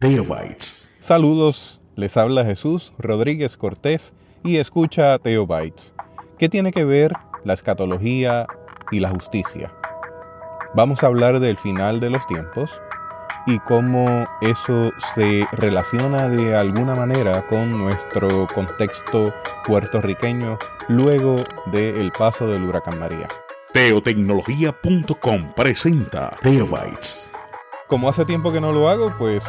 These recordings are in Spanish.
Teobytes. Saludos, les habla Jesús Rodríguez Cortés y escucha Teobytes. ¿Qué tiene que ver la escatología y la justicia? Vamos a hablar del final de los tiempos y cómo eso se relaciona de alguna manera con nuestro contexto puertorriqueño luego del paso del huracán María. Teotecnología.com presenta Teobytes. Como hace tiempo que no lo hago, pues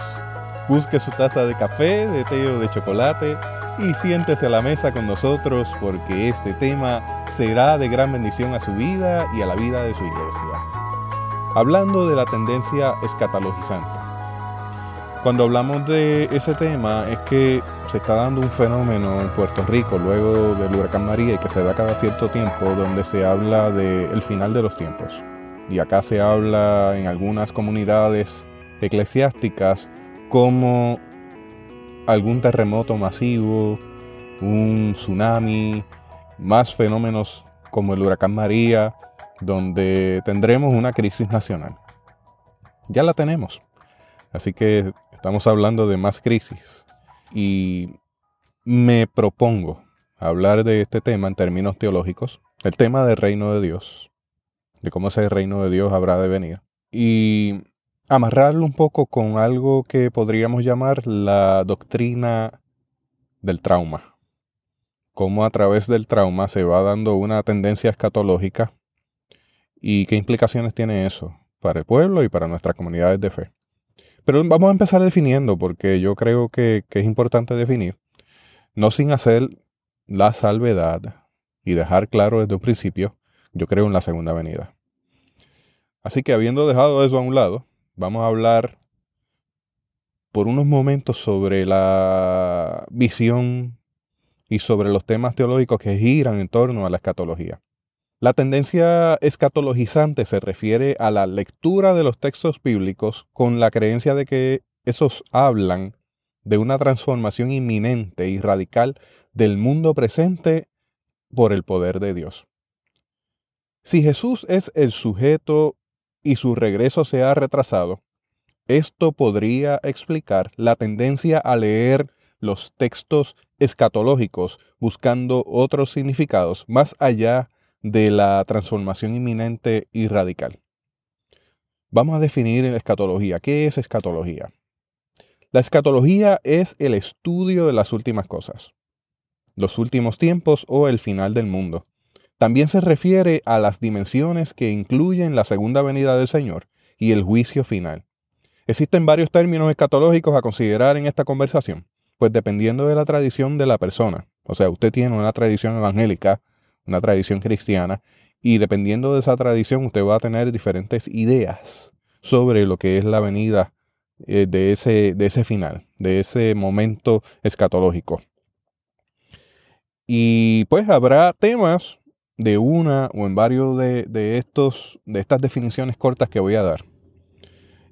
busque su taza de café, de té o de chocolate y siéntese a la mesa con nosotros porque este tema será de gran bendición a su vida y a la vida de su iglesia hablando de la tendencia escatologizante. Cuando hablamos de ese tema es que se está dando un fenómeno en Puerto Rico luego del huracán María y que se da cada cierto tiempo donde se habla del final de los tiempos. Y acá se habla en algunas comunidades eclesiásticas como algún terremoto masivo, un tsunami, más fenómenos como el huracán María, donde tendremos una crisis nacional. Ya la tenemos. Así que estamos hablando de más crisis. Y me propongo hablar de este tema en términos teológicos, el tema del reino de Dios, de cómo ese reino de Dios habrá de venir. Y amarrarlo un poco con algo que podríamos llamar la doctrina del trauma. Cómo a través del trauma se va dando una tendencia escatológica y qué implicaciones tiene eso para el pueblo y para nuestras comunidades de fe. Pero vamos a empezar definiendo, porque yo creo que, es importante definir, no sin hacer la salvedad y dejar claro desde un principio, yo creo en la segunda venida. Así que habiendo dejado eso a un lado, vamos a hablar por unos momentos sobre la visión y sobre los temas teológicos que giran en torno a la escatología. La tendencia escatologizante se refiere a la lectura de los textos bíblicos con la creencia de que esos hablan de una transformación inminente y radical del mundo presente por el poder de Dios. Si Jesús es el sujeto y su regreso se ha retrasado, esto podría explicar la tendencia a leer los textos escatológicos buscando otros significados más allá de la transformación inminente y radical. Vamos a definir en escatología. ¿Qué es escatología? La escatología es el estudio de las últimas cosas, los últimos tiempos o el final del mundo. También se refiere a las dimensiones que incluyen la segunda venida del Señor y el juicio final. Existen varios términos escatológicos a considerar en esta conversación, pues dependiendo de la tradición de la persona, o sea, usted tiene una tradición evangélica, una tradición cristiana, y dependiendo de esa tradición usted va a tener diferentes ideas sobre lo que es la venida eh, de, ese, de ese final, de ese momento escatológico. Y pues habrá temas de una o en varios de, de, estos, de estas definiciones cortas que voy a dar.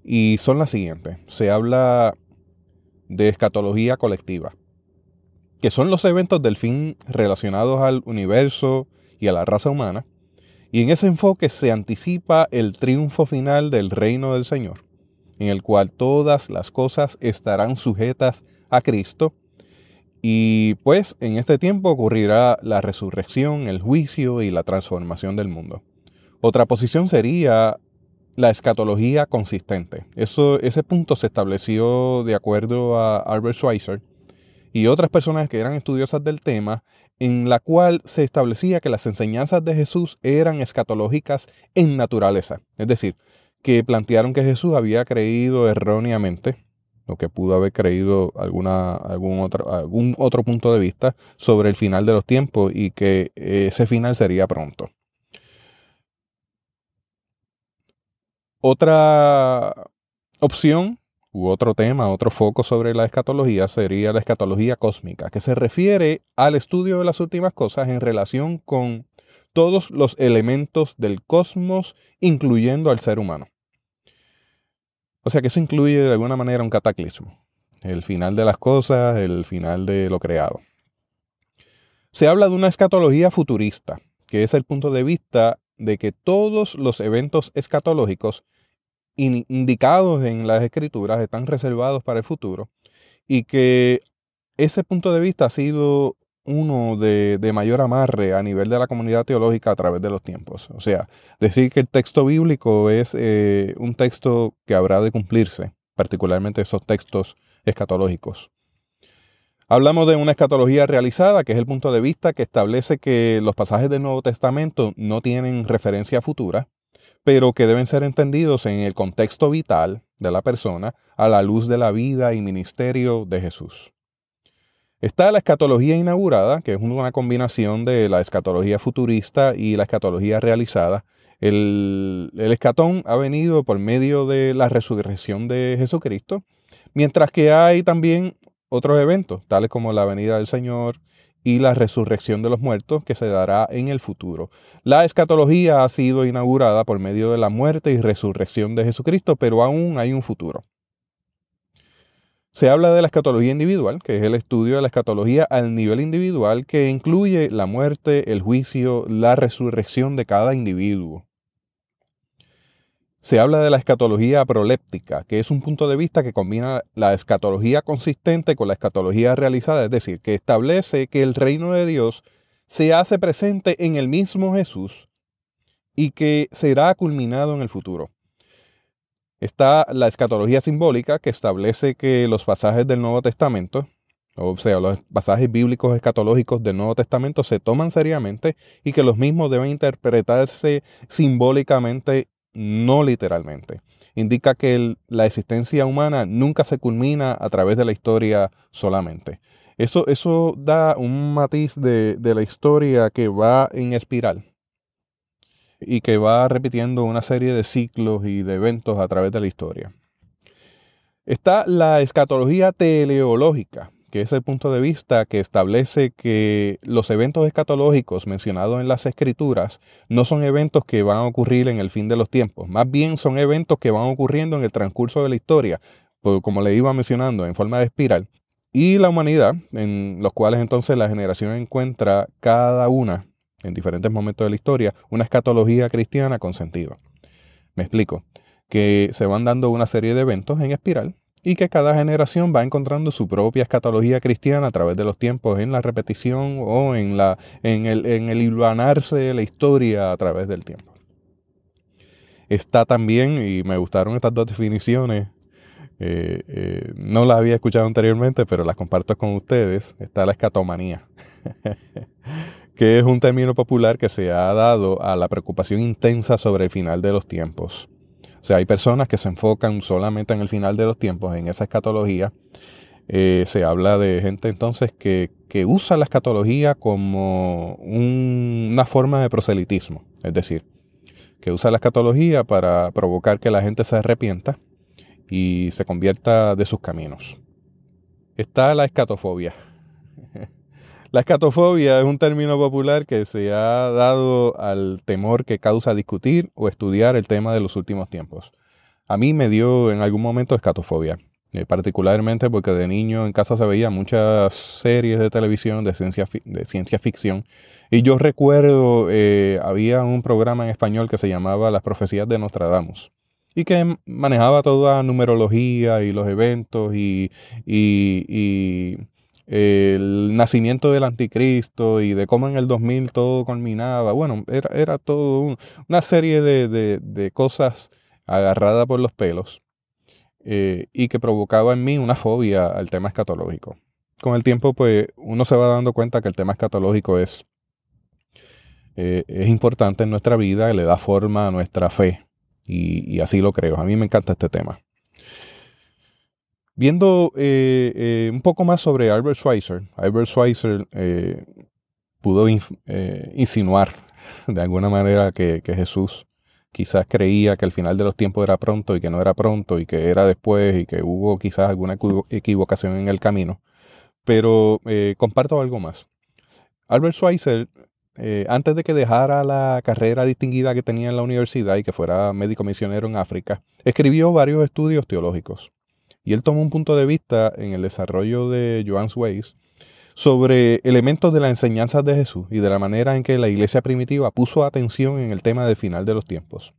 Y son las siguientes. Se habla de escatología colectiva que son los eventos del fin relacionados al universo y a la raza humana, y en ese enfoque se anticipa el triunfo final del reino del Señor, en el cual todas las cosas estarán sujetas a Cristo, y pues en este tiempo ocurrirá la resurrección, el juicio y la transformación del mundo. Otra posición sería la escatología consistente. Eso, ese punto se estableció de acuerdo a Albert Schweitzer y otras personas que eran estudiosas del tema, en la cual se establecía que las enseñanzas de Jesús eran escatológicas en naturaleza. Es decir, que plantearon que Jesús había creído erróneamente, o que pudo haber creído alguna, algún, otro, algún otro punto de vista sobre el final de los tiempos y que ese final sería pronto. Otra opción u otro tema, otro foco sobre la escatología sería la escatología cósmica, que se refiere al estudio de las últimas cosas en relación con todos los elementos del cosmos, incluyendo al ser humano. O sea que eso incluye de alguna manera un cataclismo, el final de las cosas, el final de lo creado. Se habla de una escatología futurista, que es el punto de vista de que todos los eventos escatológicos indicados en las escrituras están reservados para el futuro y que ese punto de vista ha sido uno de, mayor amarre a nivel de la comunidad teológica a través de los tiempos. O sea, decir que el texto bíblico es eh, un texto que habrá de cumplirse, particularmente esos textos escatológicos. Hablamos de una escatología realizada, que es el punto de vista que establece que los pasajes del Nuevo Testamento no tienen referencia futura, pero que deben ser entendidos en el contexto vital de la persona a la luz de la vida y ministerio de Jesús. Está la escatología inaugurada, que es una combinación de la escatología futurista y la escatología realizada. El, escatón ha venido por medio de la resurrección de Jesucristo, mientras que hay también otros eventos, tales como la venida del Señor y la resurrección de los muertos que se dará en el futuro. La escatología ha sido inaugurada por medio de la muerte y resurrección de Jesucristo, pero aún hay un futuro. Se habla de la escatología individual, que es el estudio de la escatología al nivel individual, que incluye la muerte, el juicio, la resurrección de cada individuo. Se habla de la escatología proléptica, que es un punto de vista que combina la escatología consistente con la escatología realizada, es decir, que establece que el reino de Dios se hace presente en el mismo Jesús y que será culminado en el futuro. Está la escatología simbólica que establece que los pasajes del Nuevo Testamento, o sea, los pasajes bíblicos escatológicos del Nuevo Testamento se toman seriamente y que los mismos deben interpretarse simbólicamente, no literalmente. Indica que la existencia humana nunca se culmina a través de la historia solamente. Eso, eso da un matiz de, de la historia que va en espiral y que va repitiendo una serie de ciclos y de eventos a través de la historia. Está la escatología teleológica, que es el punto de vista que establece que los eventos escatológicos mencionados en las escrituras no son eventos que van a ocurrir en el fin de los tiempos, más bien son eventos que van ocurriendo en el transcurso de la historia, como le iba mencionando, en forma de espiral, y la humanidad, en los cuales entonces la generación encuentra cada una en diferentes momentos de la historia, una escatología cristiana con sentido. Me explico, que se van dando una serie de eventos en espiral y que cada generación va encontrando su propia escatología cristiana a través de los tiempos, en la repetición o en, la, en, el, en el hilvanarse de la historia a través del tiempo. Está también, y me gustaron estas dos definiciones, eh, eh, no las había escuchado anteriormente, pero las comparto con ustedes, está la escatomanía. que es un término popular que se ha dado a la preocupación intensa sobre el final de los tiempos. O sea, hay personas que se enfocan solamente en el final de los tiempos, en esa escatología. Eh, se habla de gente entonces que, usa la escatología como una forma de proselitismo, es decir, que usa la escatología para provocar que la gente se arrepienta y se convierta de sus caminos. Está la escatofobia. La escatofobia es un término popular que se ha dado al temor que causa discutir o estudiar el tema de los últimos tiempos. A mí me dio en algún momento escatofobia, eh, particularmente porque de niño en casa se veía muchas series de televisión de ciencia, de ciencia ficción y yo recuerdo eh, había un programa en español que se llamaba Las profecías de Nostradamus y que manejaba toda numerología y los eventos y, y el nacimiento del anticristo y de cómo en el 2000 todo culminaba. Bueno, era, era todo una serie de, cosas agarradas por los pelos eh, y que provocaba en mí una fobia al tema escatológico. Con el tiempo, pues uno se va dando cuenta que el tema escatológico es, eh, es importante en nuestra vida, le da forma a nuestra fe y así lo creo. A mí me encanta este tema. Viendo eh, eh, un poco más sobre Albert Schweitzer, Albert Schweitzer eh, pudo insinuar de alguna manera que, Jesús quizás creía que el final de los tiempos era pronto y que no era pronto y que era después y que hubo quizás alguna equivocación en el camino. Pero comparto algo más. Albert Schweitzer, antes de que dejara la carrera distinguida que tenía en la universidad y que fuera médico misionero en África, escribió varios estudios teológicos. Y él tomó un punto de vista en el desarrollo de Joan's Ways sobre elementos de la enseñanza de Jesús y de la manera en que la iglesia primitiva puso atención en el tema del final de los tiempos.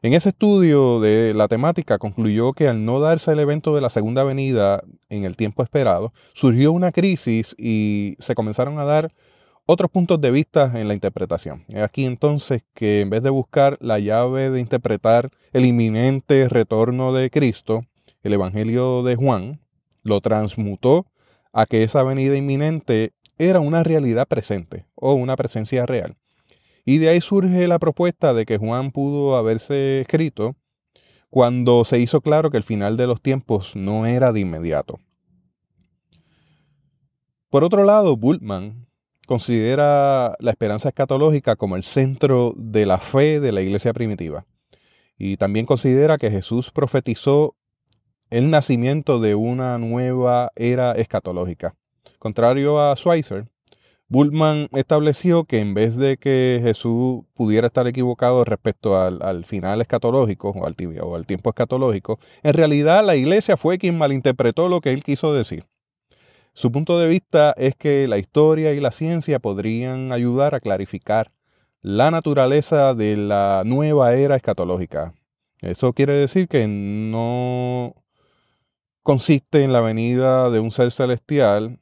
En ese estudio de la temática concluyó que al no darse el evento de la segunda venida en el tiempo esperado, surgió una crisis y se comenzaron a dar otros puntos de vista en la interpretación. Es aquí entonces que en vez de buscar la llave de interpretar el inminente retorno de Cristo, el Evangelio de Juan lo transmutó a que esa venida inminente era una realidad presente o una presencia real. Y de ahí surge la propuesta de que Juan pudo haberse escrito cuando se hizo claro que el final de los tiempos no era de inmediato. Por otro lado, Bultmann considera la esperanza escatológica como el centro de la fe de la iglesia primitiva. Y también considera que Jesús profetizó el nacimiento de una nueva era escatológica. Contrario a Schweitzer, Bultmann estableció que en vez de que Jesús pudiera estar equivocado respecto al, final escatológico o al, o al tiempo escatológico, en realidad la iglesia fue quien malinterpretó lo que él quiso decir. Su punto de vista es que la historia y la ciencia podrían ayudar a clarificar la naturaleza de la nueva era escatológica. Eso quiere decir que no consiste en la venida de un ser celestial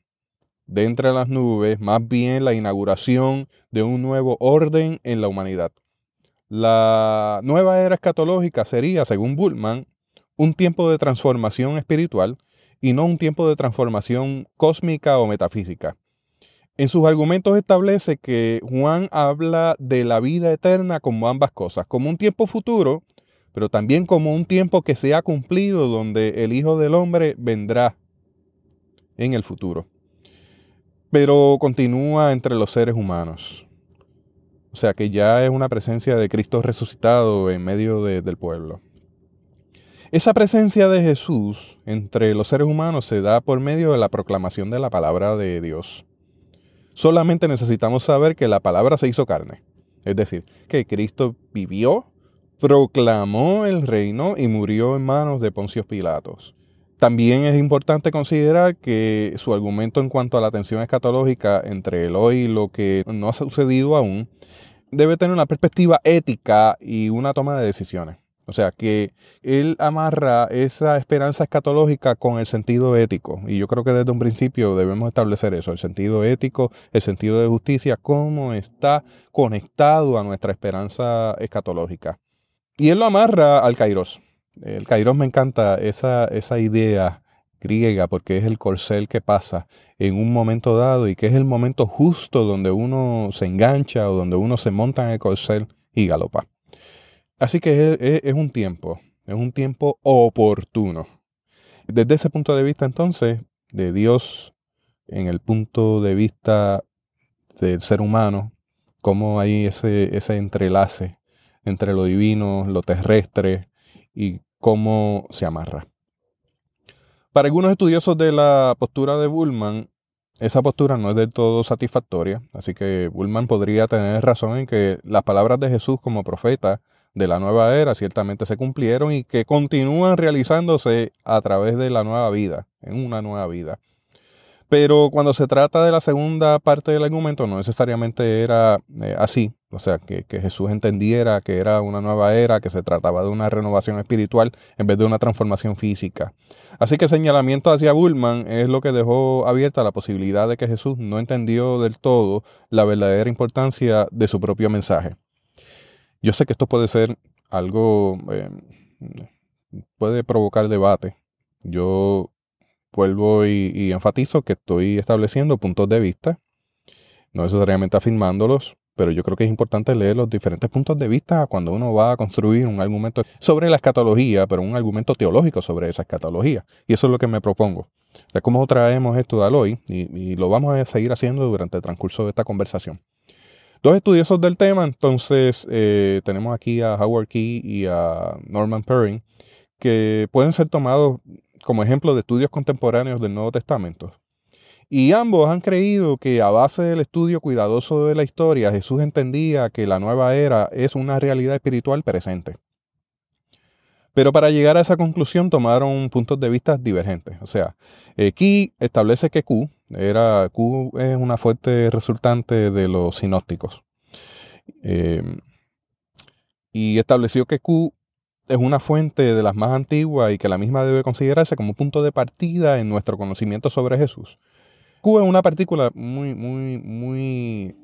de entre las nubes, más bien la inauguración de un nuevo orden en la humanidad. La nueva era escatológica sería, según Bullman, un tiempo de transformación espiritual y no un tiempo de transformación cósmica o metafísica. En sus argumentos establece que Juan habla de la vida eterna como ambas cosas, como un tiempo futuro, pero también como un tiempo que se ha cumplido donde el Hijo del Hombre vendrá en el futuro pero continúa entre los seres humanos. O sea que ya es una presencia de Cristo resucitado en medio del pueblo. Esa presencia de Jesús entre los seres humanos se da por medio de la proclamación de la palabra de Dios. Solamente necesitamos saber que la palabra se hizo carne. Es decir, que Cristo vivió, proclamó el reino y murió en manos de Poncio Pilatos. También es importante considerar que su argumento en cuanto a la tensión escatológica entre el hoy y lo que no ha sucedido aún debe tener una perspectiva ética y una toma de decisiones. O sea, que él amarra esa esperanza escatológica con el sentido ético. Y yo creo que desde un principio debemos establecer eso, el sentido ético, el sentido de justicia, cómo está conectado a nuestra esperanza escatológica. Y él lo amarra al kairos. El Kairos me encanta esa, esa idea griega porque es el corcel que pasa en un momento dado y que es el momento justo donde uno se engancha o donde uno se monta en el corcel y galopa. Así que es, un tiempo, es un tiempo oportuno. Desde ese punto de vista entonces, de Dios en el punto de vista del ser humano, cómo hay ese, ese entrelace entre lo divino, lo terrestre y cómo se amarra. Para algunos estudiosos de la postura de Bullman, esa postura no es del todo satisfactoria, así que Bullman podría tener razón en que las palabras de Jesús como profeta de la nueva era ciertamente se cumplieron y que continúan realizándose a través de la nueva vida, en una nueva vida. Pero cuando se trata de la segunda parte del argumento, no necesariamente era eh, así. O sea, que, Jesús entendiera que era una nueva era, que se trataba de una renovación espiritual en vez de una transformación física. Así que el señalamiento hacia Bullman es lo que dejó abierta la posibilidad de que Jesús no entendió del todo la verdadera importancia de su propio mensaje. Yo sé que esto puede ser algo, eh, puede provocar debate. Yo vuelvo y, enfatizo que estoy estableciendo puntos de vista, no necesariamente afirmándolos, pero yo creo que es importante leer los diferentes puntos de vista cuando uno va a construir un argumento sobre la escatología, pero un argumento teológico sobre esa escatología. Y eso es lo que me propongo. De cómo traemos esto al hoy y, lo vamos a seguir haciendo durante el transcurso de esta conversación. Dos estudiosos del tema, entonces eh, tenemos aquí a Howard Key y a Norman Perrin, que pueden ser tomados como ejemplo de estudios contemporáneos del Nuevo Testamento. Y ambos han creído que a base del estudio cuidadoso de la historia, Jesús entendía que la nueva era es una realidad espiritual presente. Pero para llegar a esa conclusión tomaron puntos de vista divergentes. O sea, aquí establece que Q, era, Q es una fuerte resultante de los sinópticos. Eh, y estableció que Q es una fuente de las más antiguas y que la misma debe considerarse como punto de partida en nuestro conocimiento sobre Jesús. Q es una partícula muy, muy, muy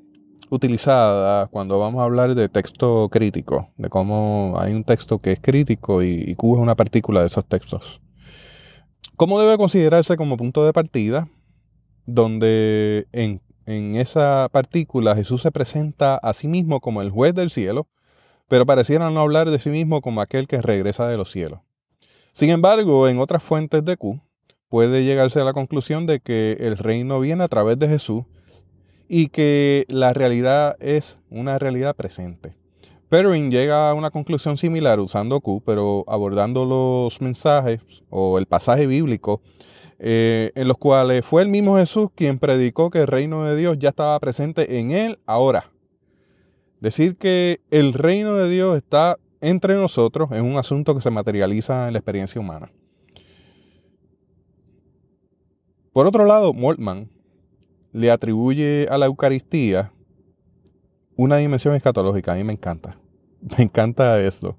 utilizada cuando vamos a hablar de texto crítico, de cómo hay un texto que es crítico y, Q es una partícula de esos textos. ¿Cómo debe considerarse como punto de partida? Donde en, en esa partícula Jesús se presenta a sí mismo como el juez del cielo, pero pareciera no hablar de sí mismo como aquel que regresa de los cielos. Sin embargo, en otras fuentes de Q, puede llegarse a la conclusión de que el reino viene a través de Jesús y que la realidad es una realidad presente. Perrin llega a una conclusión similar usando Q, pero abordando los mensajes o el pasaje bíblico eh, en los cuales fue el mismo Jesús quien predicó que el reino de Dios ya estaba presente en él ahora. Decir que el reino de Dios está entre nosotros es un asunto que se materializa en la experiencia humana. Por otro lado, Moltmann le atribuye a la Eucaristía una dimensión escatológica. A mí me encanta. Me encanta eso.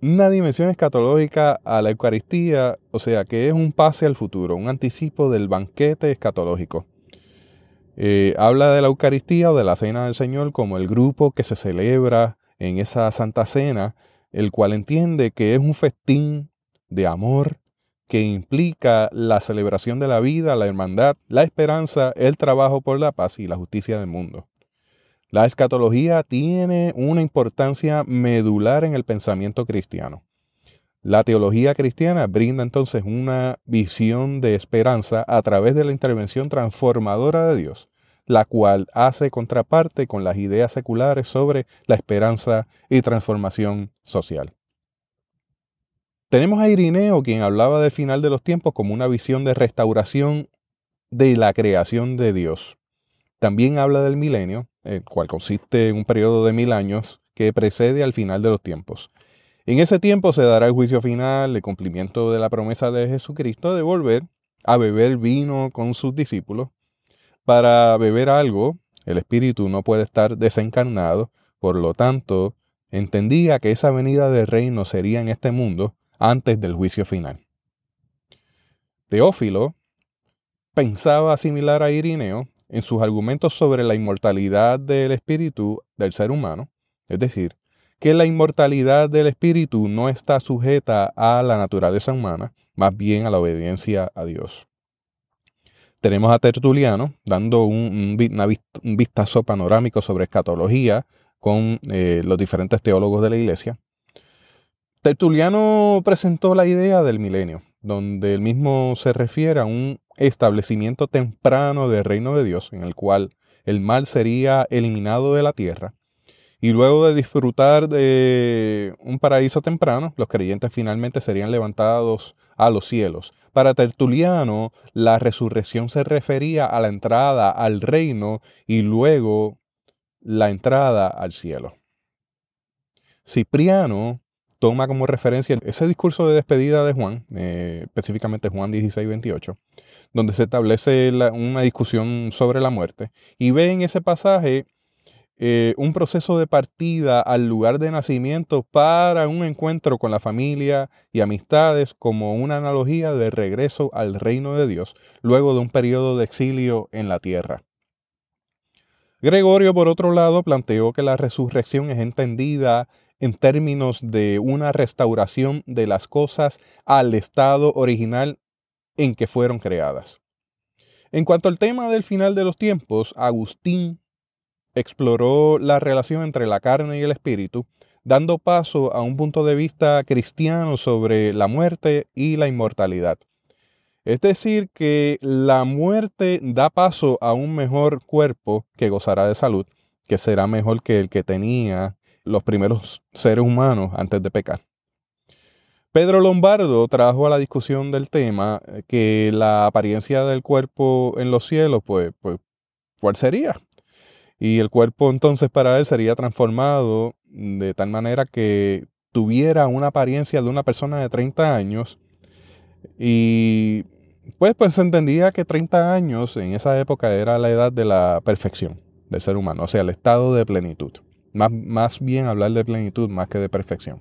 Una dimensión escatológica a la Eucaristía, o sea, que es un pase al futuro, un anticipo del banquete escatológico. Eh, habla de la Eucaristía o de la Cena del Señor como el grupo que se celebra en esa Santa Cena, el cual entiende que es un festín de amor, que implica la celebración de la vida, la hermandad, la esperanza, el trabajo por la paz y la justicia del mundo. La escatología tiene una importancia medular en el pensamiento cristiano. La teología cristiana brinda entonces una visión de esperanza a través de la intervención transformadora de Dios, la cual hace contraparte con las ideas seculares sobre la esperanza y transformación social. Tenemos a Irineo, quien hablaba del final de los tiempos como una visión de restauración de la creación de Dios. También habla del milenio, el cual consiste en un periodo de mil años que precede al final de los tiempos. En ese tiempo se dará el juicio final, el cumplimiento de la promesa de Jesucristo de volver a beber vino con sus discípulos. Para beber algo, el espíritu no puede estar desencarnado, por lo tanto, entendía que esa venida del reino sería en este mundo antes del juicio final. Teófilo pensaba similar a Irineo en sus argumentos sobre la inmortalidad del espíritu del ser humano, es decir, que la inmortalidad del espíritu no está sujeta a la naturaleza humana, más bien a la obediencia a Dios. Tenemos a Tertuliano dando un, vistazo panorámico sobre escatología con eh, los diferentes teólogos de la iglesia. Tertuliano presentó la idea del milenio, donde el mismo se refiere a un establecimiento temprano del reino de Dios, en el cual el mal sería eliminado de la tierra. Y luego de disfrutar de un paraíso temprano, los creyentes finalmente serían levantados a los cielos. Para Tertuliano, la resurrección se refería a la entrada al reino y luego la entrada al cielo. Cipriano toma como referencia ese discurso de despedida de Juan, eh, específicamente Juan 16, 28, donde se establece una discusión sobre la muerte, y ve en ese pasaje eh, un proceso de partida al lugar de nacimiento para un encuentro con la familia y amistades como una analogía de regreso al reino de Dios luego de un periodo de exilio en la tierra. Gregorio, por otro lado, planteó que la resurrección es entendida en términos de una restauración de las cosas al estado original en que fueron creadas. En cuanto al tema del final de los tiempos, Agustín exploró la relación entre la carne y el espíritu, dando paso a un punto de vista cristiano sobre la muerte y la inmortalidad. Es decir, que la muerte da paso a un mejor cuerpo que gozará de salud, que será mejor que el que tenía los primeros seres humanos antes de pecar. Pedro Lombardo trajo a la discusión del tema eh, que la apariencia del cuerpo en los cielos, pues, pues, ¿cuál sería? Y el cuerpo entonces para él sería transformado de tal manera que tuviera una apariencia de una persona de 30 años y pues, pues se entendía que 30 años en esa época era la edad de la perfección del ser humano, o sea, el estado de plenitud más, bien hablar de plenitud más que de perfección.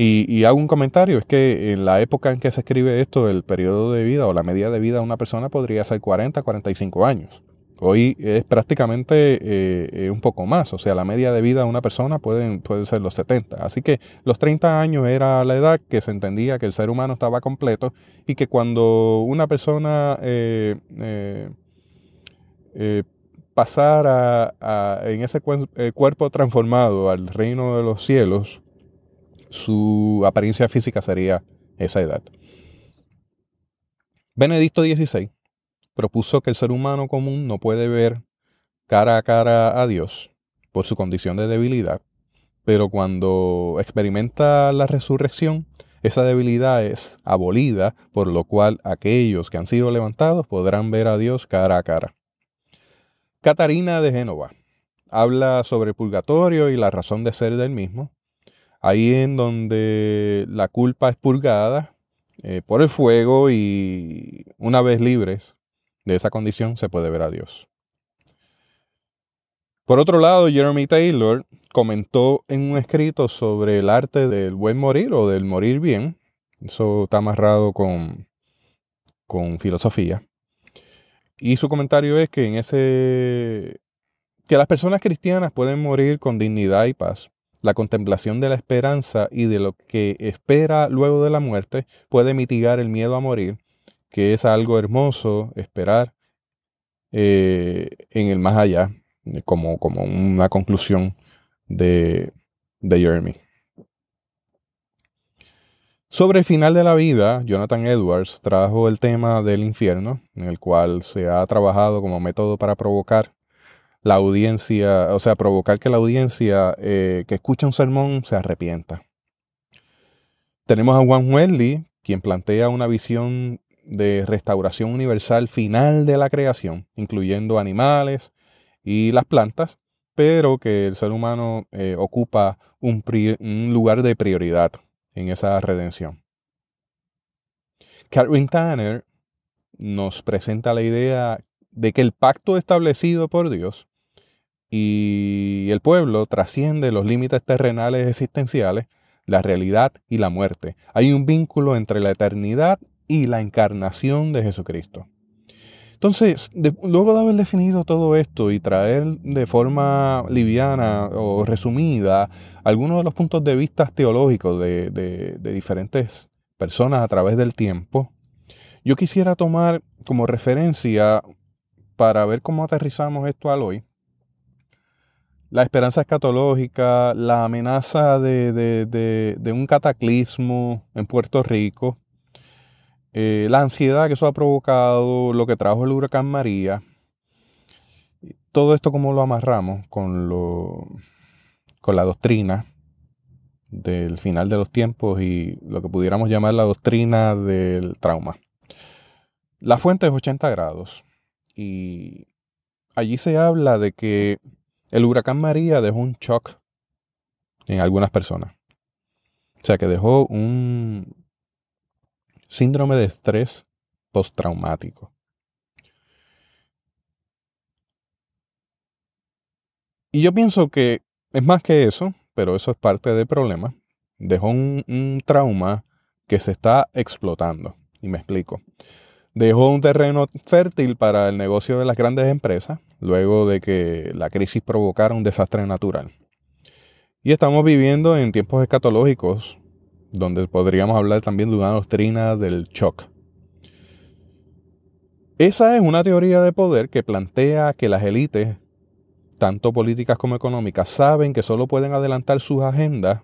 Y, hago un comentario, es que en la época en que se escribe esto, el periodo de vida o la media de vida de una persona podría ser 40, 45 años. Hoy es prácticamente eh, un poco más, o sea, la media de vida de una persona puede ser los 70. Así que los 30 años era la edad que se entendía que el ser humano estaba completo y que cuando una persona eh, eh, pasara en ese cuerpo transformado al reino de los cielos, su apariencia física sería esa edad. Benedicto XVI propuso que el ser humano común no puede ver cara a cara a Dios por su condición de debilidad, pero cuando experimenta la resurrección, esa debilidad es abolida, por lo cual aquellos que han sido levantados podrán ver a Dios cara a cara. Catarina de Génova habla sobre el purgatorio y la razón de ser del mismo, ahí en donde la culpa es purgada eh, por el fuego y una vez libres de esa condición se puede ver a Dios. Por otro lado, Jeremy Taylor comentó en un escrito sobre el arte del buen morir o del morir bien. Eso está amarrado con, con filosofía. Y su comentario es que en ese que las personas cristianas pueden morir con dignidad y paz la contemplación de la esperanza y de lo que espera luego de la muerte puede mitigar el miedo a morir, que es algo hermoso esperar eh, en el más allá, eh, como, como una conclusión de, de Jeremy. Sobre el final de la vida, Jonathan Edwards trajo el tema del infierno, en el cual se ha trabajado como método para provocar la audiencia, o sea, provocar que la audiencia eh, que escucha un sermón se arrepienta. Tenemos a Juan Wesley, quien plantea una visión de restauración universal final de la creación, incluyendo animales y las plantas, pero que el ser humano eh, ocupa un, lugar de prioridad en esa redención. Catherine Tanner nos presenta la idea de que el pacto establecido por Dios y el pueblo trasciende los límites terrenales existenciales, la realidad y la muerte. Hay un vínculo entre la eternidad y la encarnación de Jesucristo. Entonces, luego de haber definido todo esto y traer de forma liviana o resumida algunos de los puntos de vista teológicos de, diferentes personas a través del tiempo, yo quisiera tomar como referencia para ver cómo aterrizamos esto al hoy, la esperanza escatológica, la amenaza de, un cataclismo en Puerto Rico, eh, la ansiedad que eso ha provocado, lo que trajo el huracán María, todo esto como lo amarramos con, lo, con la doctrina del final de los tiempos y lo que pudiéramos llamar la doctrina del trauma. La fuente es 80 grados y allí se habla de que el huracán María dejó un shock en algunas personas. O sea que dejó un síndrome de estrés postraumático. Y yo pienso que es más que eso, pero eso es parte del problema. Dejó un, un trauma que se está explotando. Y me explico dejó un terreno fértil para el negocio de las grandes empresas, luego de que la crisis provocara un desastre natural. Y estamos viviendo en tiempos escatológicos, donde podríamos hablar también de una doctrina del shock. Esa es una teoría de poder que plantea que las élites, tanto políticas como económicas, saben que solo pueden adelantar sus agendas,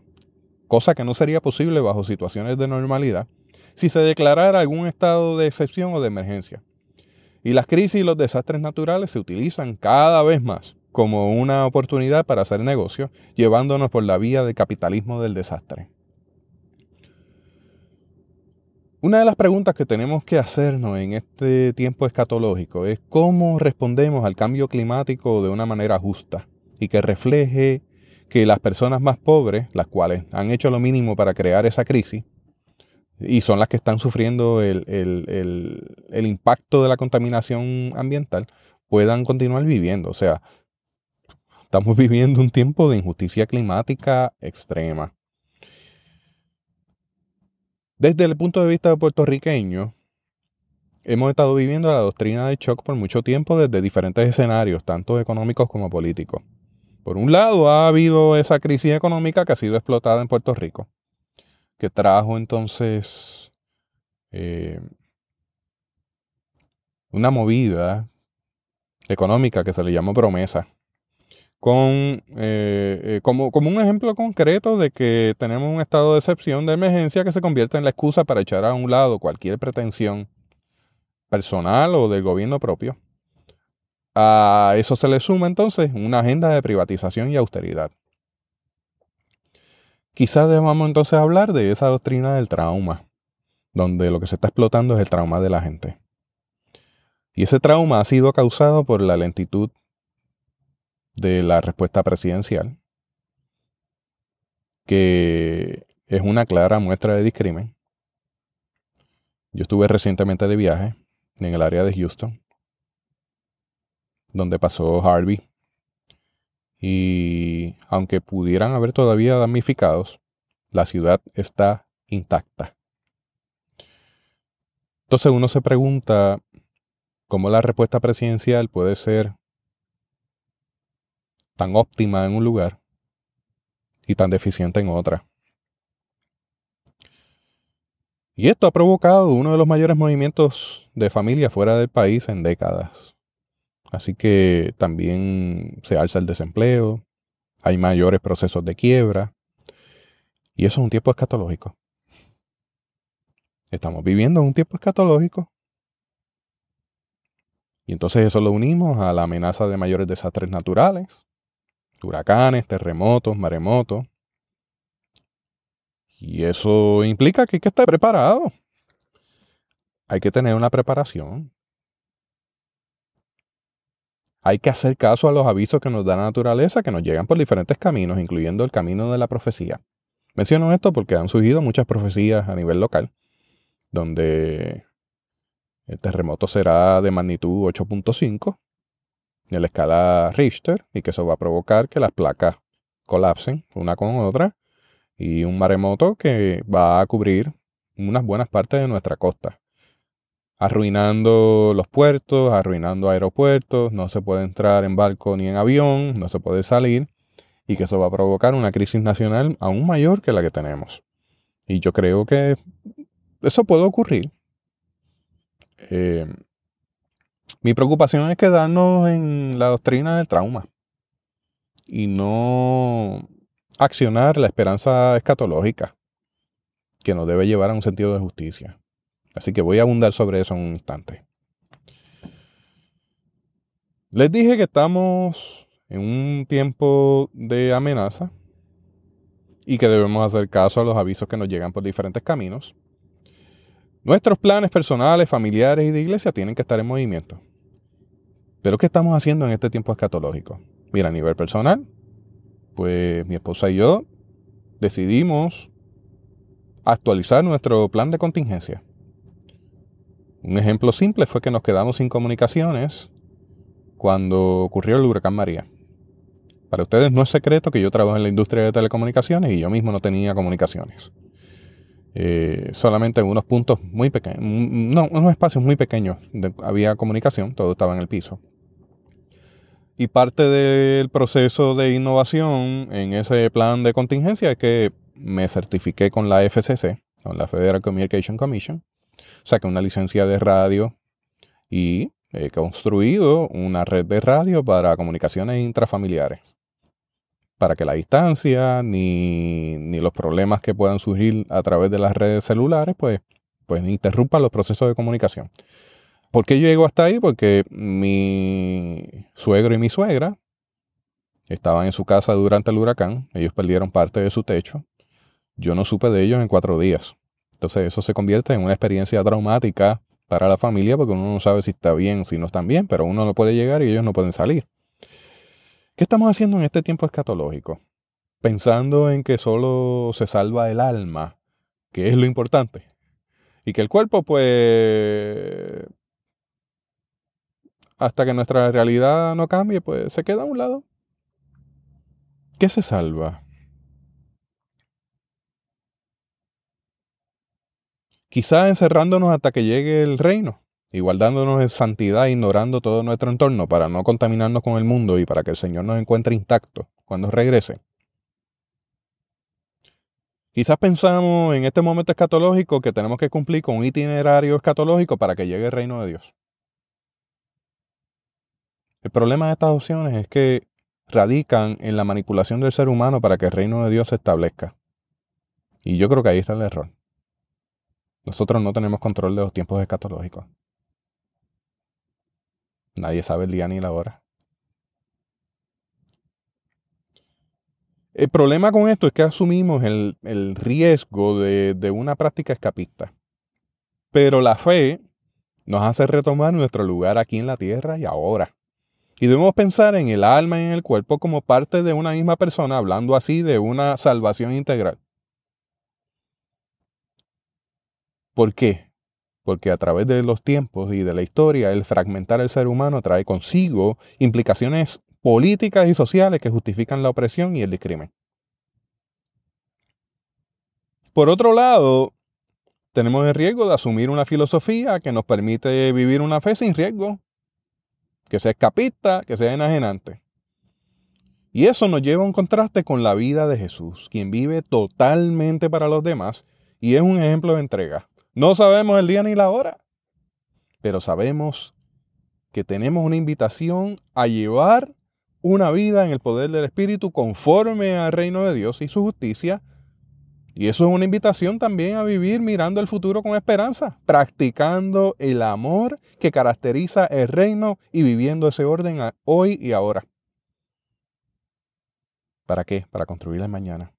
cosa que no sería posible bajo situaciones de normalidad, si se declarara algún estado de excepción o de emergencia. Y las crisis y los desastres naturales se utilizan cada vez más como una oportunidad para hacer negocio, llevándonos por la vía del capitalismo del desastre. Una de las preguntas que tenemos que hacernos en este tiempo escatológico es cómo respondemos al cambio climático de una manera justa y que refleje que las personas más pobres, las cuales han hecho lo mínimo para crear esa crisis, y son las que están sufriendo el, impacto de la contaminación ambiental, puedan continuar viviendo. O sea, estamos viviendo un tiempo de injusticia climática extrema. Desde el punto de vista puertorriqueño, hemos estado viviendo la doctrina de shock por mucho tiempo desde diferentes escenarios, tanto económicos como políticos. Por un lado, ha habido esa crisis económica que ha sido explotada en Puerto Rico, que trajo entonces eh, una movida económica que se le llamó promesa, con, eh, eh, como, como un ejemplo concreto de que tenemos un estado de excepción de emergencia que se convierte en la excusa para echar a un lado cualquier pretensión personal o del gobierno propio a eso se le suma entonces una agenda de privatización y austeridad. Quizás debamos entonces hablar de esa doctrina del trauma, donde lo que se está explotando es el trauma de la gente. Y ese trauma ha sido causado por la lentitud de la respuesta presidencial, que es una clara muestra de discrimen. Yo estuve recientemente de viaje en el área de Houston donde pasó Harvey. Y aunque pudieran haber todavía damnificados, la ciudad está intacta. Entonces uno se pregunta cómo la respuesta presidencial puede ser tan óptima en un lugar y tan deficiente en otra. Y esto ha provocado uno de los mayores movimientos de familia fuera del país en décadas. Así que también se alza el desempleo, hay mayores procesos de quiebra. Y eso es un tiempo escatológico. Estamos viviendo un tiempo escatológico. Y entonces eso lo unimos a la amenaza de mayores desastres naturales, huracanes, terremotos, maremotos. Y eso implica que hay que estar preparado. Hay que tener una preparación. Hay que hacer caso a los avisos que nos da la naturaleza que nos llegan por diferentes caminos, incluyendo el camino de la profecía. Menciono esto porque han surgido muchas profecías a nivel local, donde el terremoto será de magnitud 8.5 en la escala Richter y que eso va a provocar que las placas colapsen una con otra y un maremoto que va a cubrir unas buenas partes de nuestra costa arruinando los puertos, arruinando aeropuertos, no se puede entrar en barco ni en avión, no se puede salir, y que eso va a provocar una crisis nacional aún mayor que la que tenemos. Y yo creo que eso puede ocurrir. Eh, mi preocupación es quedarnos en la doctrina del trauma y no accionar la esperanza escatológica que nos debe llevar a un sentido de justicia. Así que voy a abundar sobre eso en un instante. Les dije que estamos en un tiempo de amenaza y que debemos hacer caso a los avisos que nos llegan por diferentes caminos. Nuestros planes personales, familiares y de iglesia tienen que estar en movimiento. Pero ¿qué estamos haciendo en este tiempo escatológico? Mira, a nivel personal, pues mi esposa y yo decidimos actualizar nuestro plan de contingencia. Un ejemplo simple fue que nos quedamos sin comunicaciones cuando ocurrió el huracán María. Para ustedes no es secreto que yo trabajo en la industria de telecomunicaciones y yo mismo no tenía comunicaciones. Eh, solamente en unos puntos muy pequeños, no, unos espacios muy pequeños había comunicación, todo estaba en el piso. Y parte del proceso de innovación en ese plan de contingencia es que me certifiqué con la FCC, con la Federal Communication Commission, saqué una licencia de radio y he construido una red de radio para comunicaciones intrafamiliares. Para que la distancia ni, los problemas que puedan surgir a través de las redes celulares, pues, pues interrumpan los procesos de comunicación. ¿Por qué llego hasta ahí? Porque mi suegro y mi suegra estaban en su casa durante el huracán. Ellos perdieron parte de su techo. Yo no supe de ellos en cuatro días. Entonces eso se convierte en una experiencia traumática para la familia porque uno no sabe si está bien si no están bien, pero uno no puede llegar y ellos no pueden salir. ¿Qué estamos haciendo en este tiempo escatológico? Pensando en que solo se salva el alma, que es lo importante. Y que el cuerpo, pues, hasta que nuestra realidad no cambie, pues se queda a un lado. ¿Qué se salva? Quizá encerrándonos hasta que llegue el reino y guardándonos en santidad, ignorando todo nuestro entorno para no contaminarnos con el mundo y para que el Señor nos encuentre intacto cuando regrese. Quizás pensamos en este momento escatológico que tenemos que cumplir con un itinerario escatológico para que llegue el reino de Dios. El problema de estas opciones es que radican en la manipulación del ser humano para que el reino de Dios se establezca. Y yo creo que ahí está el error. Nosotros no tenemos control de los tiempos escatológicos. Nadie sabe el día ni la hora. El problema con esto es que asumimos el, riesgo de, de una práctica escapista. Pero la fe nos hace retomar nuestro lugar aquí en la tierra y ahora. Y debemos pensar en el alma y en el cuerpo como parte de una misma persona, hablando así de una salvación integral. ¿Por qué? Porque a través de los tiempos y de la historia, el fragmentar el ser humano trae consigo implicaciones políticas y sociales que justifican la opresión y el discrimen. Por otro lado, tenemos el riesgo de asumir una filosofía que nos permite vivir una fe sin riesgo, que sea escapista, que sea enajenante. Y eso nos lleva a un contraste con la vida de Jesús, quien vive totalmente para los demás y es un ejemplo de entrega. No sabemos el día ni la hora, pero sabemos que tenemos una invitación a llevar una vida en el poder del Espíritu conforme al reino de Dios y su justicia. Y eso es una invitación también a vivir mirando el futuro con esperanza, practicando el amor que caracteriza el reino y viviendo ese orden hoy y ahora. ¿Para qué? Para construir el mañana.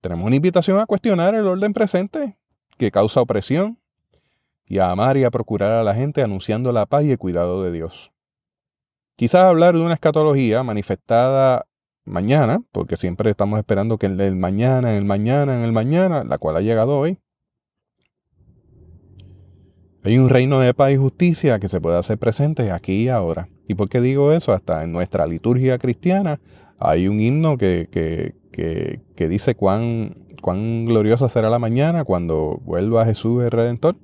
Tenemos una invitación a cuestionar el orden presente que causa opresión y a amar y a procurar a la gente anunciando la paz y el cuidado de Dios. Quizás hablar de una escatología manifestada mañana, porque siempre estamos esperando que el mañana, el mañana, el mañana, la cual ha llegado hoy. Hay un reino de paz y justicia que se puede hacer presente aquí y ahora. ¿Y por qué digo eso? Hasta en nuestra liturgia cristiana hay un himno que, que, que, que dice cuán, cuán gloriosa será la mañana cuando vuelva Jesús el Redentor.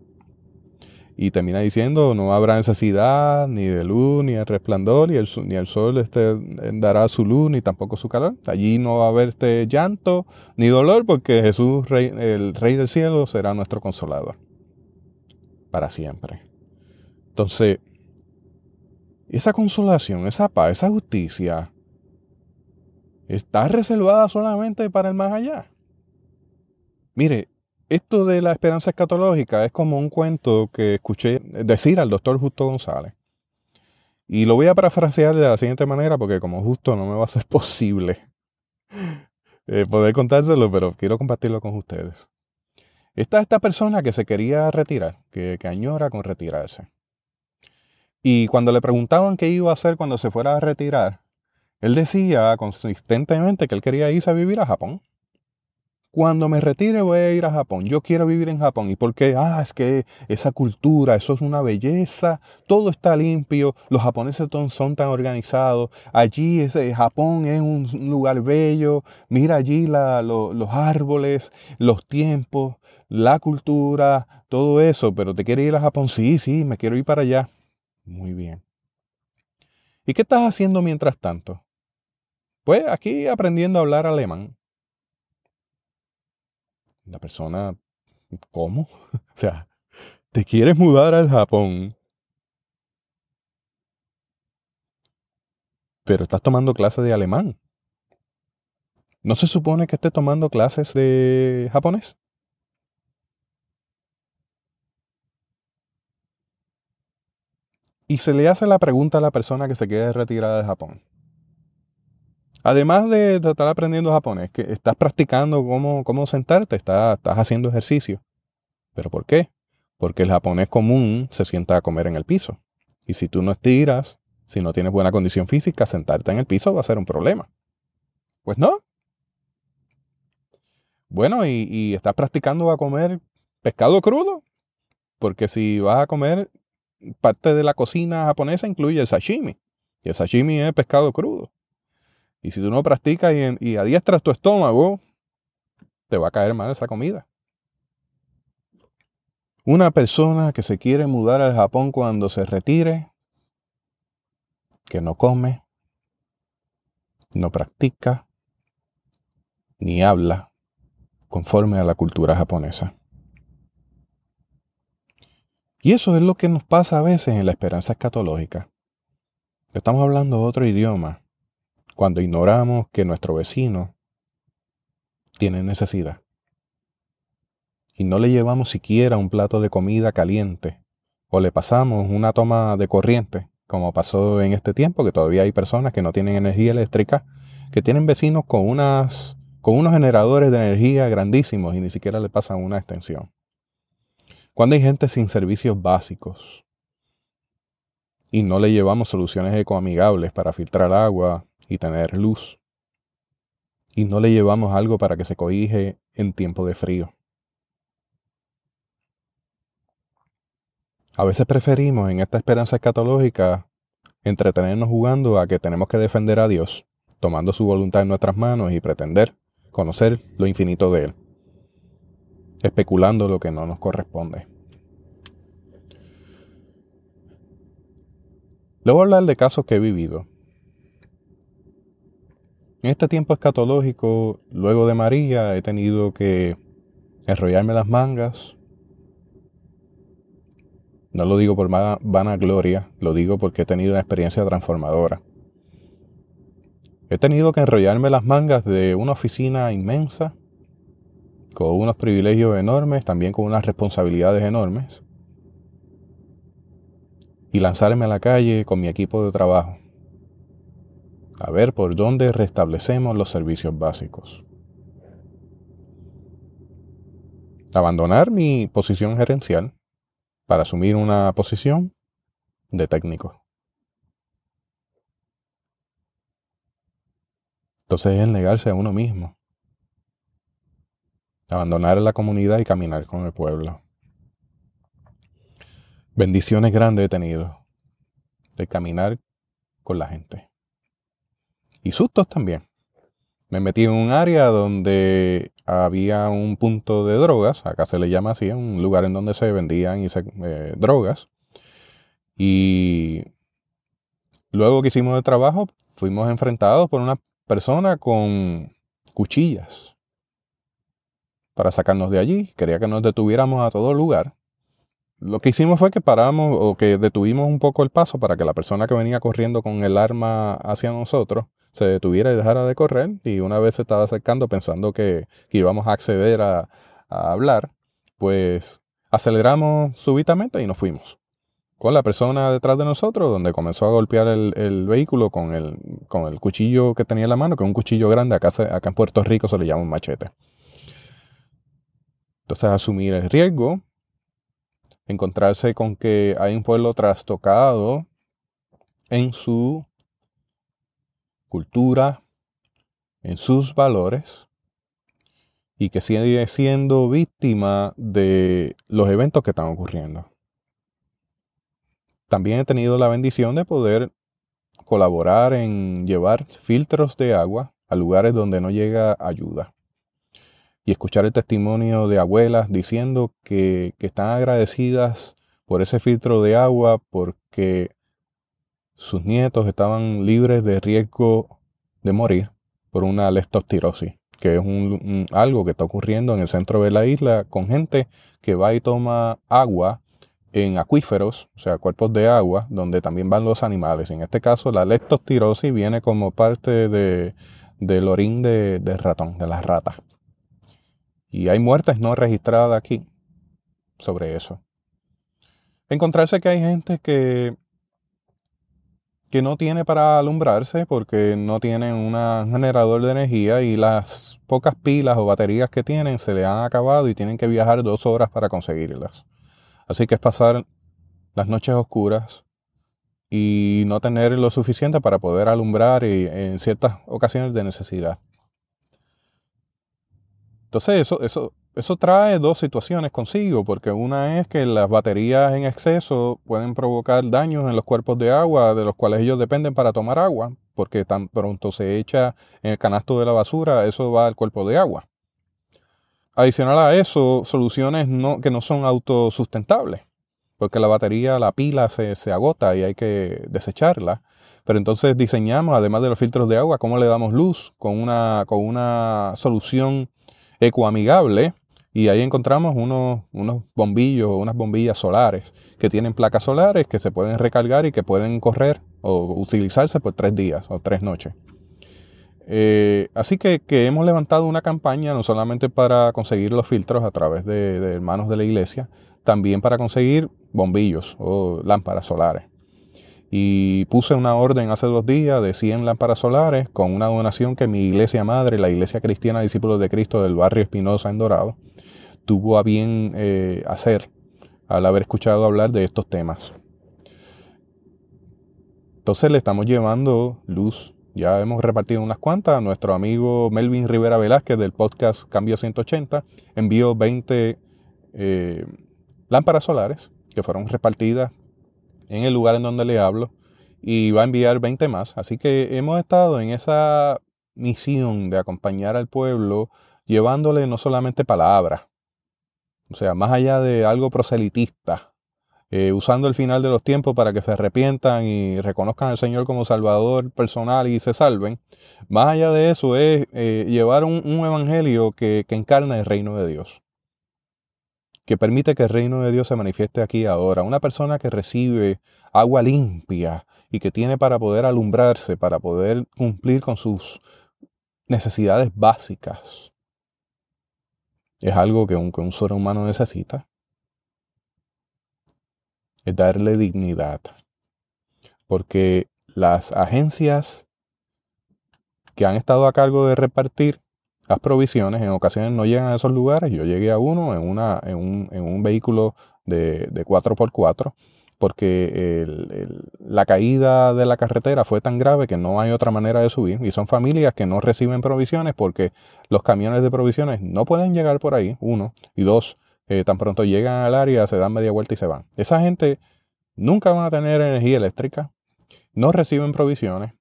Y termina diciendo, no habrá necesidad ni de luz, ni de resplandor, ni el, sol este, dará su luz, ni tampoco su calor. Allí no va a haber este llanto ni dolor, porque Jesús, el Rey del cielo, será nuestro consolador. Para siempre. Entonces, esa consolación, esa paz, esa justicia, está reservada solamente para el más allá. Mire, esto de la esperanza escatológica es como un cuento que escuché decir al doctor Justo González. Y lo voy a parafrasear de la siguiente manera porque como justo no me va a ser posible eh, poder contárselo, pero quiero compartirlo con ustedes. Está esta persona que se quería retirar, que, que añora con retirarse. Y cuando le preguntaban qué iba a hacer cuando se fuera a retirar, él decía consistentemente que él quería irse a vivir a Japón cuando me retire voy a ir a Japón. Yo quiero vivir en Japón. ¿Y por qué? Ah, es que esa cultura, eso es una belleza. Todo está limpio. Los japoneses son tan organizados. Allí ese Japón es un lugar bello. Mira allí los árboles, los tiempos, la cultura, todo eso. Pero te quiere ir a Japón. Sí, sí, me quiero ir para allá. Muy bien. ¿Y qué estás haciendo mientras tanto? Pues aquí aprendiendo a hablar alemán la persona, ¿cómo? o sea, te quieres mudar al Japón, pero estás tomando clases de alemán. ¿No se supone que estés tomando clases de japonés? Y se le hace la pregunta a la persona que se quiere retirar de Japón. Además de, estar aprendiendo japonés, que estás practicando cómo, cómo sentarte, estás, estás haciendo ejercicio. ¿Pero por qué? Porque el japonés común se sienta a comer en el piso. Y si tú no estiras, si no tienes buena condición física, sentarte en el piso va a ser un problema. Pues no. Bueno, y, y estás practicando a comer pescado crudo. Porque si vas a comer, parte de la cocina japonesa incluye el sashimi. Y el sashimi es pescado crudo. Y si tú no practicas y, adiestras tu estómago, te va a caer mal esa comida. Una persona que se quiere mudar al Japón cuando se retire, que no come, no practica, ni habla conforme a la cultura japonesa. Y eso es lo que nos pasa a veces en la esperanza escatológica. Estamos hablando otro idioma cuando ignoramos que nuestro vecino tiene necesidad y no le llevamos siquiera un plato de comida caliente o le pasamos una toma de corriente, como pasó en este tiempo, que todavía hay personas que no tienen energía eléctrica, que tienen vecinos con, unos generadores de energía grandísimos y ni siquiera le pasan una extensión. Cuando hay gente sin servicios básicos y no le llevamos soluciones ecoamigables para filtrar agua y tener luz, y no le llevamos algo para que se cobije en tiempo de frío. A veces preferimos en esta esperanza escatológica entretenernos jugando a que tenemos que defender a Dios, tomando su voluntad en nuestras manos y pretender conocer lo infinito de Él, especulando lo que no nos corresponde. A hablar de casos que he vivido. En este tiempo escatológico, luego de María, he tenido que enrollarme las mangas, no lo digo por vanagloria, lo digo porque he tenido una experiencia transformadora. He tenido que enrollarme las mangas de una oficina inmensa, con unos privilegios enormes, también con unas responsabilidades enormes, y lanzarme a la calle con mi equipo de trabajo, a ver por dónde restablecemos los servicios básicos. Abandonar mi posición gerencial para asumir una posición de técnico. Entonces es negarse a uno mismo, abandonar la comunidad y caminar con el pueblo. Bendiciones grandes he tenido de caminar con la gente. Y sustos también. Me metí en un área donde había un punto de drogas, acá se le llama así, un lugar en donde se vendían eh, drogas. Y luego que hicimos el trabajo, fuimos enfrentados por una persona con cuchillas para sacarnos de allí. Quería que nos detuviéramos a todo lugar. Lo que hicimos fue que paramos o que detuvimos un poco el paso para que la persona que venía corriendo con el arma hacia nosotros se detuviera y dejara de correr y una vez se estaba acercando pensando que, íbamos a acceder a, hablar, pues aceleramos súbitamente y nos fuimos. Con la persona detrás de nosotros, donde comenzó a golpear el, vehículo con el, con el, cuchillo que tenía en la mano, que es un cuchillo grande, acá, acá en Puerto Rico se le llama un machete. Entonces asumir el riesgo, encontrarse con que hay un pueblo trastocado en su cultura, en sus valores y que sigue siendo víctima de los eventos que están ocurriendo. También he tenido la bendición de poder colaborar en llevar filtros de agua a lugares donde no llega ayuda. Y escuchar el testimonio de abuelas diciendo que, que están agradecidas por ese filtro de agua porque sus nietos estaban libres de riesgo de morir por una leptospirosis, que es un, algo que está ocurriendo en el centro de la isla con gente que va y toma agua en acuíferos, o sea, cuerpos de agua, donde también van los animales. En este caso, la leptospirosis viene como parte de, del orín de, de ratón, de las ratas. Y hay muertes no registradas aquí sobre eso. Encontrarse que hay gente que que no tiene para alumbrarse porque no tienen un generador de energía y las pocas pilas o baterías que tienen se le han acabado y tienen que viajar dos horas para conseguirlas. Así que es pasar las noches oscuras y no tener lo suficiente para poder alumbrar en ciertas ocasiones de necesidad. Entonces eso, eso, eso trae dos situaciones consigo, porque una es que las baterías en exceso pueden provocar daños en los cuerpos de agua de los cuales ellos dependen para tomar agua, porque tan pronto se echa en el canasto de la basura, eso va al cuerpo de agua. adicional a eso, soluciones que no son autosustentables, porque la batería, la pila se, se agota y hay que desecharla. Pero entonces diseñamos, además de los filtros de agua, cómo le damos luz con una, con una solución ecoamigable. Y ahí encontramos unos, unos bombillos, unas bombillas solares que tienen placas solares que se pueden recargar y que pueden correr o utilizarse por tres días o tres noches. Eh, así que, hemos levantado una campaña no solamente para conseguir los filtros a través de, de hermanos de la iglesia, también para conseguir bombillos o lámparas solares y puse una orden hace dos días de 100 lámparas solares con una donación que mi iglesia madre, la Iglesia Cristiana Discípulos de Cristo del barrio Espinosa en Dorado, tuvo a bien eh, hacer al haber escuchado hablar de estos temas. Entonces le estamos llevando luz. Ya hemos repartido unas cuantas. Nuestro amigo Melvin Rivera Velázquez del podcast Cambio 180 envió 20 eh, lámparas solares que fueron repartidas en el lugar en donde le hablo y va a enviar 20 más. Así que hemos estado en esa misión de acompañar al pueblo llevándole no solamente palabras, o sea, más allá de algo proselitista, eh, usando el final de los tiempos para que se arrepientan y reconozcan al Señor como Salvador personal y se salven. Más allá de eso es eh, llevar un, evangelio que, que encarna el reino de Dios que permite que el reino de Dios se manifieste aquí ahora. Una persona que recibe agua limpia y que tiene para poder alumbrarse, para poder cumplir con sus necesidades básicas. Es algo que un, un ser humano necesita. Es darle dignidad. Porque las agencias que han estado a cargo de repartir las provisiones en ocasiones no llegan a esos lugares. Yo llegué a uno en, una, en, un, en un vehículo de, de 4x4 porque la caída de la carretera fue tan grave que no hay otra manera de subir. Y son familias que no reciben provisiones porque los camiones de provisiones no pueden llegar por ahí, uno, y dos, eh, tan pronto llegan al área, se dan media vuelta y se van. Esa gente nunca van a tener energía eléctrica, no reciben provisiones,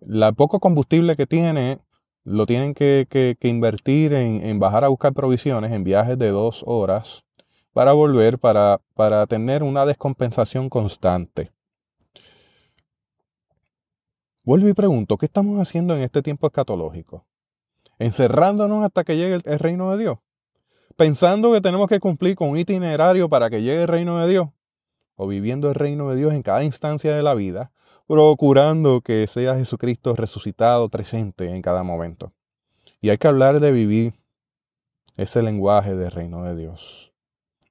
la poco combustible que tiene lo tienen que, invertir en, bajar a buscar provisiones en viajes de dos horas para volver, para, para tener una descompensación constante. Vuelvo y pregunto, ¿qué estamos haciendo en este tiempo escatológico? ¿Encerrándonos hasta que llegue el, reino de Dios? ¿Pensando que tenemos que cumplir con un itinerario para que llegue el reino de Dios? ¿O viviendo el reino de Dios en cada instancia de la vida, procurando que sea Jesucristo resucitado presente en cada momento. Y hay que hablar de vivir ese lenguaje del reino de Dios.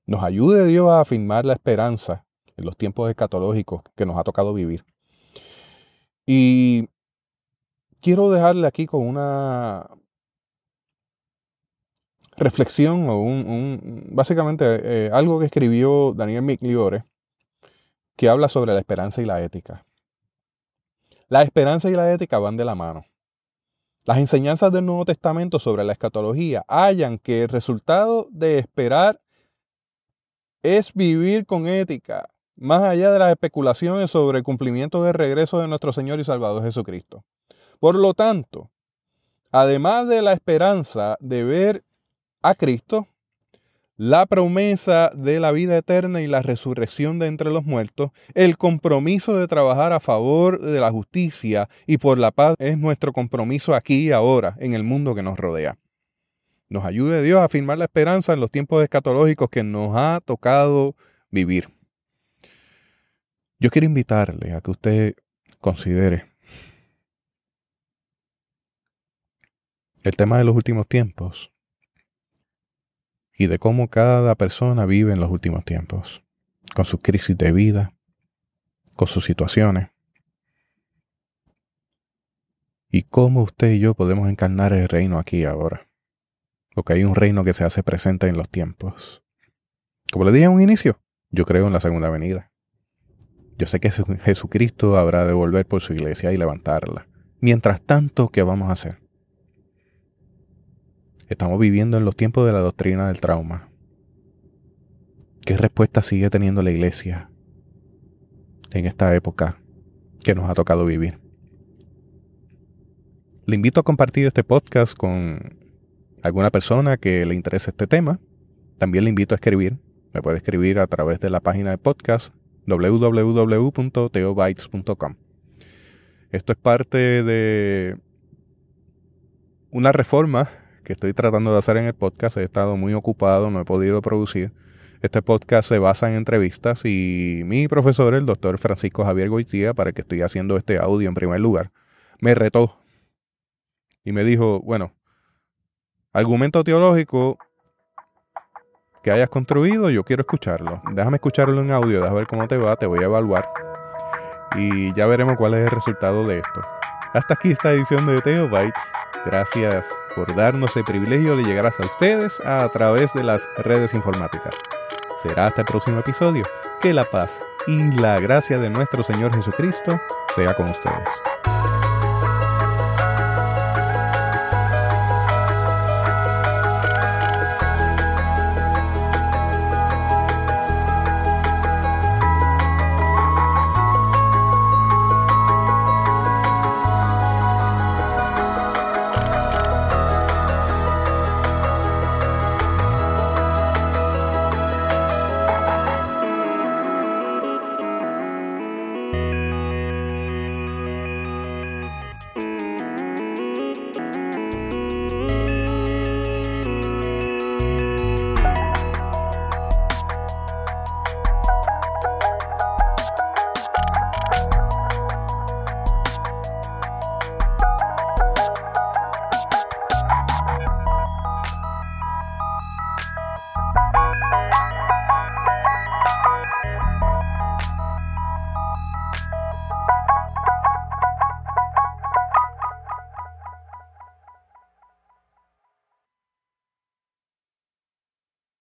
Nos ayude Dios a afirmar la esperanza en los tiempos escatológicos que nos ha tocado vivir. Y quiero dejarle aquí con una reflexión o un, básicamente eh, algo que escribió Daniel Migliore que habla sobre la esperanza y la ética. La esperanza y la ética van de la mano. Las enseñanzas del Nuevo Testamento sobre la escatología hallan que el resultado de esperar es vivir con ética, más allá de las especulaciones sobre el cumplimiento del regreso de nuestro Señor y Salvador Jesucristo. Por lo tanto, además de la esperanza de ver a Cristo, la promesa de la vida eterna y la resurrección de entre los muertos, el compromiso de trabajar a favor de la justicia y por la paz es nuestro compromiso aquí y ahora en el mundo que nos rodea. Nos ayude Dios a afirmar la esperanza en los tiempos escatológicos que nos ha tocado vivir. Yo quiero invitarle a que usted considere el tema de los últimos tiempos y de cómo cada persona vive en los últimos tiempos, con sus crisis de vida, con sus situaciones, y cómo usted y yo podemos encarnar el reino aquí ahora, porque hay un reino que se hace presente en los tiempos. Como le dije en un inicio, yo creo en la segunda venida. Yo sé que Jesucristo habrá de volver por su iglesia y levantarla. Mientras tanto, ¿qué vamos a hacer? Estamos viviendo en los tiempos de la doctrina del trauma. ¿Qué respuesta sigue teniendo la iglesia en esta época que nos ha tocado vivir? Le invito a compartir este podcast con alguna persona que le interese este tema, también le invito a escribir. Me puede escribir a través de la página de podcast www.teobytes.com. Esto es parte de una reforma que estoy tratando de hacer en el podcast. He estado muy ocupado, no he podido producir. Este podcast se basa en entrevistas y mi profesor, el doctor Francisco Javier Goitía, para que estoy haciendo este audio en primer lugar, me retó y me dijo, bueno, argumento teológico que hayas construido, yo quiero escucharlo. Déjame escucharlo en audio, déjame ver cómo te va, te voy a evaluar y ya veremos cuál es el resultado de esto. Hasta aquí esta edición de Teo Bytes. Gracias por darnos el privilegio de llegar hasta ustedes a través de las redes informáticas. Será hasta el próximo episodio. Que la paz y la gracia de nuestro Señor Jesucristo sea con ustedes.